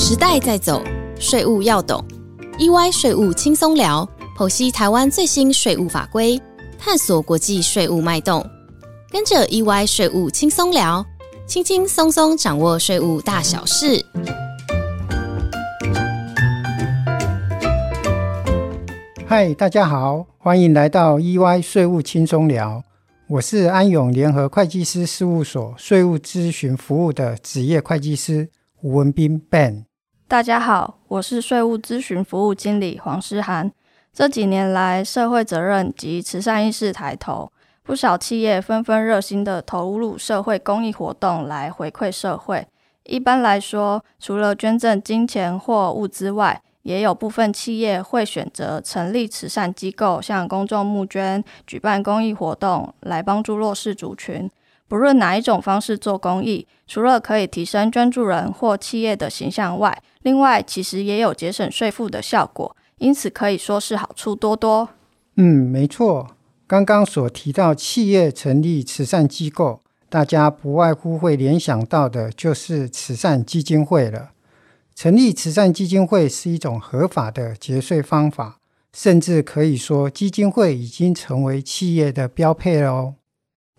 时代在走，税务要懂。EY 税务轻松聊，剖析台湾最新税务法规，探索国际税务脉动。跟着 EY 税务轻松聊，轻轻松松掌握税务大小事。嗨，大家好，欢迎来到 EY 税务轻松聊。我是安永联合会计师事务所税务咨询服务的职业会计师吴文斌 Ben。大家好，我是税务咨询服务经理黄诗涵。这几年来，社会责任及慈善意识抬头，不少企业纷纷热心的投入社会公益活动来回馈社会。一般来说，除了捐赠金钱或物资外，也有部分企业会选择成立慈善机构，向公众募捐、举办公益活动，来帮助弱势族群。不论哪一种方式做公益，除了可以提升捐助人或企业的形象外，另外其实也有节省税负的效果，因此可以说是好处多多。嗯，没错。刚刚所提到企业成立慈善机构，大家不外乎会联想到的就是慈善基金会了。成立慈善基金会是一种合法的节税方法，甚至可以说基金会已经成为企业的标配了哦。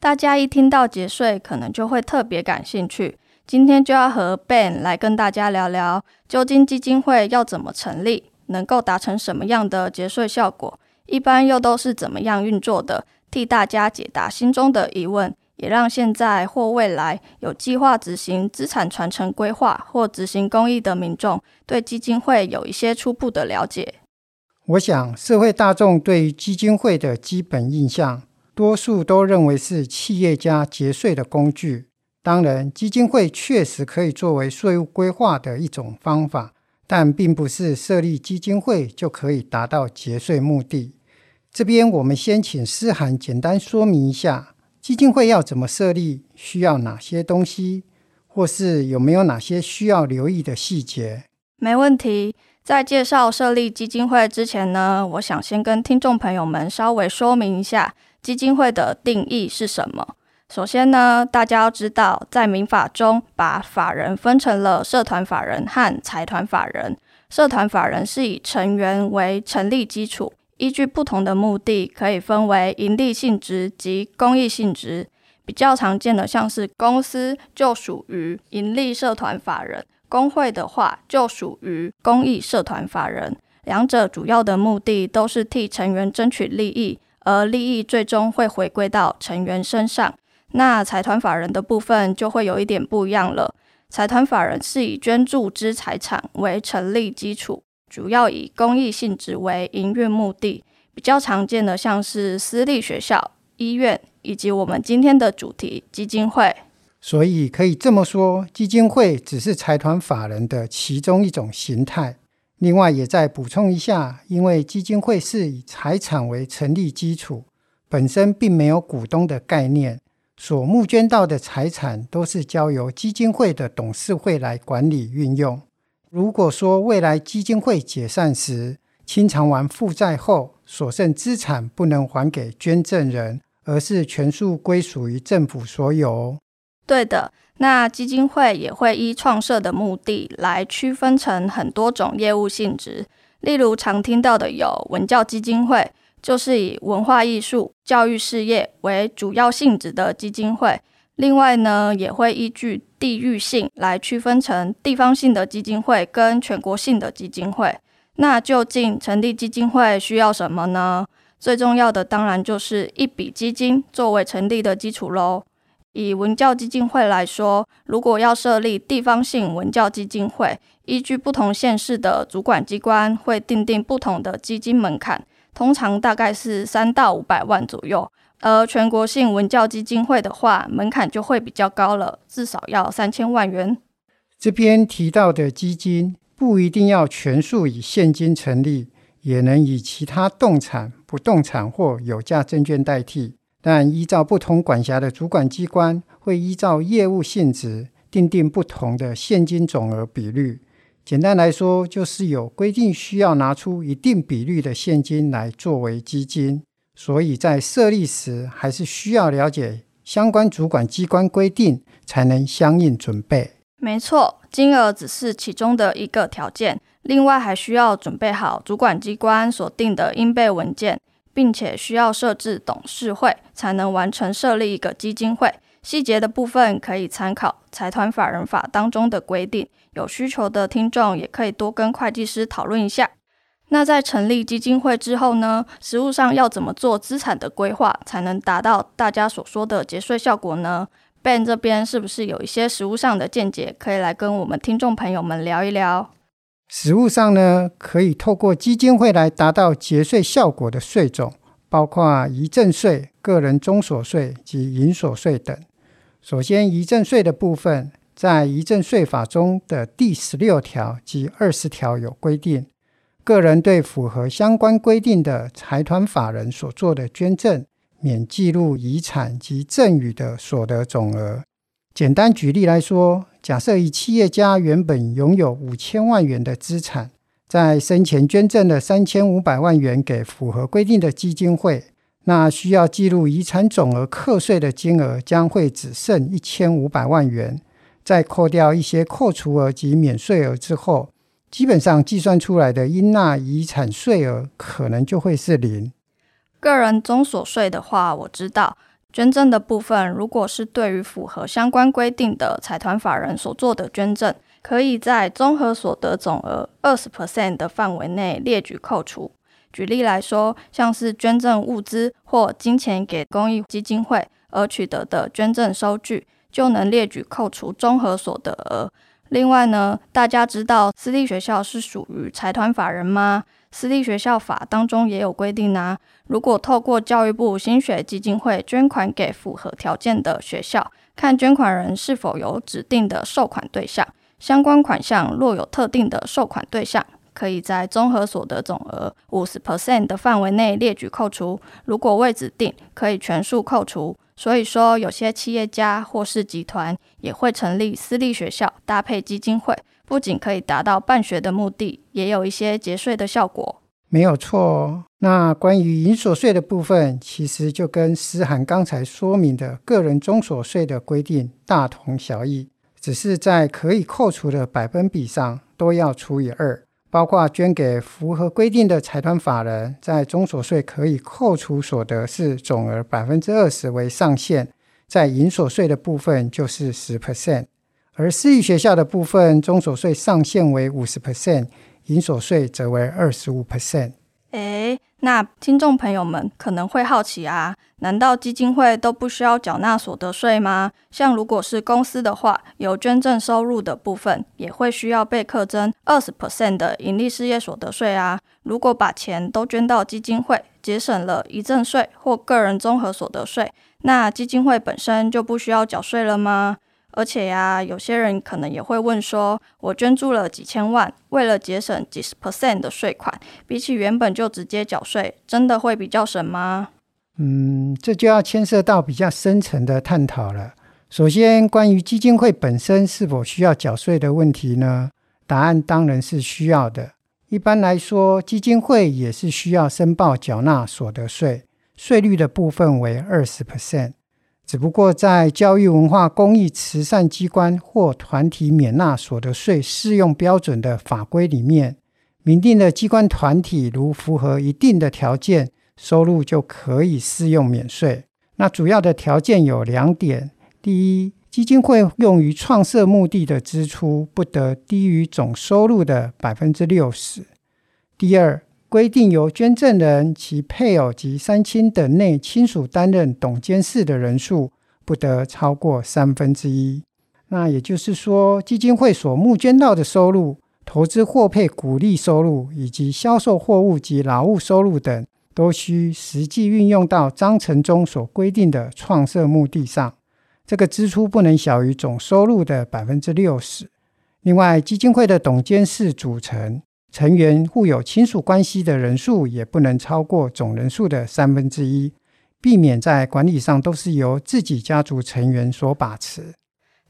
大家一听到节税，可能就会特别感兴趣。今天就要和 Ben 来跟大家聊聊，究竟基金会要怎么成立，能够达成什么样的节税效果，一般又都是怎么样运作的，替大家解答心中的疑问。也让现在或未来有计划执行资产传承规划或执行公益的民众，对基金会有一些初步的了解。我想，社会大众对于基金会的基本印象，多数都认为是企业家节税的工具。当然，基金会确实可以作为税务规划的一种方法，但并不是设立基金会就可以达到节税目的。这边我们先请思涵简单说明一下。基金会要怎么设立？需要哪些东西？或是有没有哪些需要留意的细节？没问题。在介绍设立基金会之前呢，我想先跟听众朋友们稍微说明一下基金会的定义是什么。首先呢，大家要知道，在民法中把法人分成了社团法人和财团法人。社团法人是以成员为成立基础。依据不同的目的，可以分为盈利性质及公益性质。比较常见的，像是公司就属于盈利社团法人，工会的话就属于公益社团法人。两者主要的目的都是替成员争取利益，而利益最终会回归到成员身上。那财团法人的部分就会有一点不一样了。财团法人是以捐助之财产为成立基础。主要以公益性质为营运目的，比较常见的像是私立学校、医院，以及我们今天的主题基金会。所以可以这么说，基金会只是财团法人的其中一种形态。另外，也再补充一下，因为基金会是以财产为成立基础，本身并没有股东的概念，所募捐到的财产都是交由基金会的董事会来管理运用。如果说未来基金会解散时，清偿完负债后，所剩资产不能还给捐赠人，而是全数归属于政府所有。对的，那基金会也会依创设的目的来区分成很多种业务性质。例如常听到的有文教基金会，就是以文化艺术、教育事业为主要性质的基金会。另外呢，也会依据地域性来区分成地方性的基金会跟全国性的基金会。那究竟成立基金会需要什么呢？最重要的当然就是一笔基金作为成立的基础喽。以文教基金会来说，如果要设立地方性文教基金会，依据不同县市的主管机关会定定不同的基金门槛，通常大概是三到五百万左右。而全国性文教基金会的话，门槛就会比较高了，至少要三千万元。这边提到的基金不一定要全数以现金成立，也能以其他动产、不动产或有价证券代替。但依照不同管辖的主管机关，会依照业务性质定定不同的现金总额比率。简单来说，就是有规定需要拿出一定比率的现金来作为基金。所以在设立时，还是需要了解相关主管机关规定，才能相应准备。没错，金额只是其中的一个条件，另外还需要准备好主管机关所定的应备文件，并且需要设置董事会，才能完成设立一个基金会。细节的部分可以参考财团法人法当中的规定，有需求的听众也可以多跟会计师讨论一下。那在成立基金会之后呢，实务上要怎么做资产的规划，才能达到大家所说的节税效果呢？Ben 这边是不是有一些实务上的见解，可以来跟我们听众朋友们聊一聊？实务上呢，可以透过基金会来达到节税效果的税种，包括遗赠税、个人中所税及营所税等。首先，遗赠税的部分，在遗赠税法中的第十六条及二十条有规定。个人对符合相关规定的财团法人所做的捐赠，免记录遗产及赠与的所得总额。简单举例来说，假设一企业家原本拥有五千万元的资产，在生前捐赠了三千五百万元给符合规定的基金会，那需要记录遗产总额课税的金额将会只剩一千五百万元。在扣掉一些扣除额及免税额之后。基本上计算出来的应纳遗产税额可能就会是零。个人综所税的话，我知道捐赠的部分，如果是对于符合相关规定的财团法人所做的捐赠，可以在综合所得总额二十 percent 的范围内列举扣除。举例来说，像是捐赠物资或金钱给公益基金会而取得的捐赠收据，就能列举扣除综合所得额。另外呢，大家知道私立学校是属于财团法人吗？私立学校法当中也有规定啊。如果透过教育部新学基金会捐款给符合条件的学校，看捐款人是否有指定的受款对象，相关款项若有特定的受款对象，可以在综合所得总额五十 percent 的范围内列举扣除；如果未指定，可以全数扣除。所以说，有些企业家或是集团也会成立私立学校搭配基金会，不仅可以达到办学的目的，也有一些节税的效果。没有错。那关于营所税的部分，其实就跟思涵刚才说明的个人中所税的规定大同小异，只是在可以扣除的百分比上都要除以二。包括捐给符合规定的财团法人，在中所税可以扣除所得是总额百分之二十为上限，在营所税的部分就是十 percent，而私立学校的部分中所税上限为五十 percent，营所税则为二十五 percent。诶，那听众朋友们可能会好奇啊，难道基金会都不需要缴纳所得税吗？像如果是公司的话，有捐赠收入的部分也会需要被课征二十 percent 的盈利事业所得税啊。如果把钱都捐到基金会，节省了遗赠税或个人综合所得税，那基金会本身就不需要缴税了吗？而且呀，有些人可能也会问说：我捐助了几千万，为了节省几十 percent 的税款，比起原本就直接缴税，真的会比较省吗？嗯，这就要牵涉到比较深层的探讨了。首先，关于基金会本身是否需要缴税的问题呢？答案当然是需要的。一般来说，基金会也是需要申报缴纳所得税，税率的部分为二十 percent。只不过在教育文化公益慈善机关或团体免纳所得税适用标准的法规里面，明定的机关团体如符合一定的条件，收入就可以适用免税。那主要的条件有两点：第一，基金会用于创设目的的支出不得低于总收入的百分之六十；第二。规定由捐赠人、其配偶及三亲等内亲属担任董监事的人数不得超过三分之一。那也就是说，基金会所募捐到的收入、投资获配股利收入以及销售货物及劳务收入等，都需实际运用到章程中所规定的创设目的上。这个支出不能小于总收入的百分之六十。另外，基金会的董监事组成。成员互有亲属关系的人数也不能超过总人数的三分之一，避免在管理上都是由自己家族成员所把持。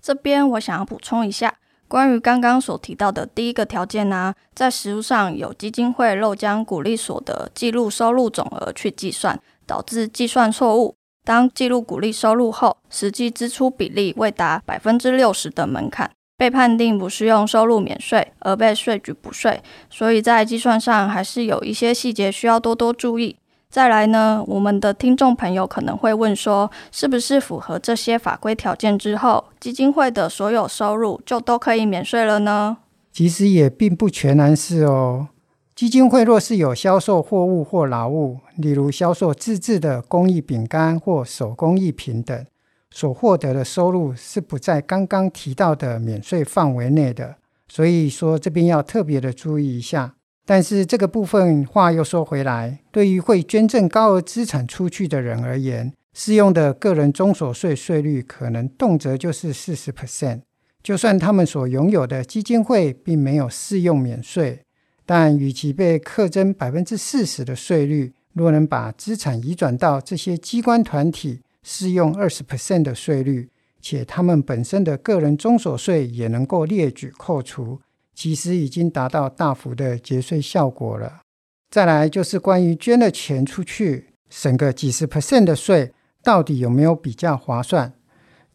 这边我想要补充一下，关于刚刚所提到的第一个条件呢，在实务上有基金会漏将鼓励所得记录收入总额去计算，导致计算错误。当记录鼓励收入后，实际支出比例未达百分之六十的门槛。被判定不适用收入免税而被税局补税，所以在计算上还是有一些细节需要多多注意。再来呢，我们的听众朋友可能会问说，是不是符合这些法规条件之后，基金会的所有收入就都可以免税了呢？其实也并不全然是哦。基金会若是有销售货物或劳务，例如销售自制的工艺饼干或手工艺品等。所获得的收入是不在刚刚提到的免税范围内的，所以说这边要特别的注意一下。但是这个部分话又说回来，对于会捐赠高额资产出去的人而言，适用的个人中所税税率可能动辄就是四十 percent。就算他们所拥有的基金会并没有适用免税，但与其被课征百分之四十的税率，若能把资产移转到这些机关团体，适用二十 percent 的税率，且他们本身的个人中所税也能够列举扣除，其实已经达到大幅的节税效果了。再来就是关于捐了钱出去，省个几十 percent 的税，到底有没有比较划算？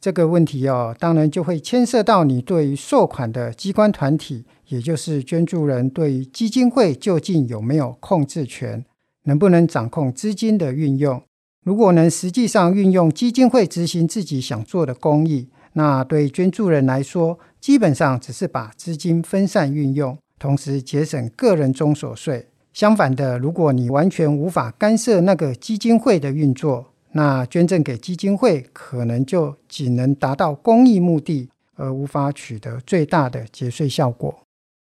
这个问题哦，当然就会牵涉到你对于受款的机关团体，也就是捐助人，对于基金会究竟有没有控制权，能不能掌控资金的运用？如果能实际上运用基金会执行自己想做的公益，那对捐助人来说，基本上只是把资金分散运用，同时节省个人中所税。相反的，如果你完全无法干涉那个基金会的运作，那捐赠给基金会可能就仅能达到公益目的，而无法取得最大的节税效果。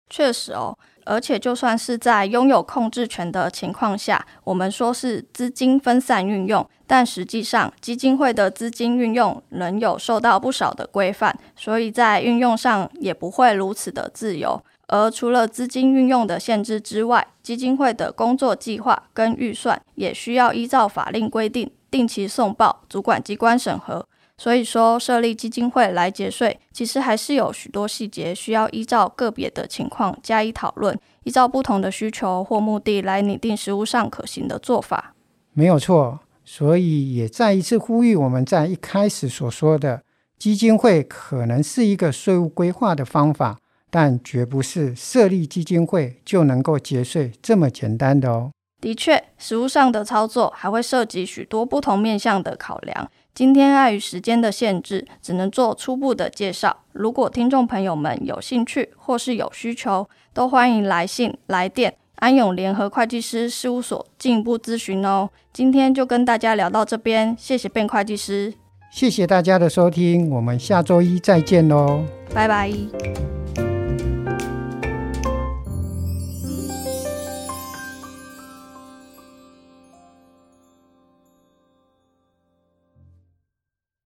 确实哦。而且，就算是在拥有控制权的情况下，我们说是资金分散运用，但实际上基金会的资金运用仍有受到不少的规范，所以在运用上也不会如此的自由。而除了资金运用的限制之外，基金会的工作计划跟预算也需要依照法令规定定期送报主管机关审核。所以说，设立基金会来节税，其实还是有许多细节需要依照个别的情况加以讨论，依照不同的需求或目的来拟定实务上可行的做法。没有错，所以也再一次呼吁我们在一开始所说的，基金会可能是一个税务规划的方法，但绝不是设立基金会就能够节税这么简单的哦。的确，实务上的操作还会涉及许多不同面向的考量。今天碍于时间的限制，只能做初步的介绍。如果听众朋友们有兴趣或是有需求，都欢迎来信来电安永联合会计师事务所进一步咨询哦。今天就跟大家聊到这边，谢谢卞会计师，谢谢大家的收听，我们下周一再见喽，拜拜。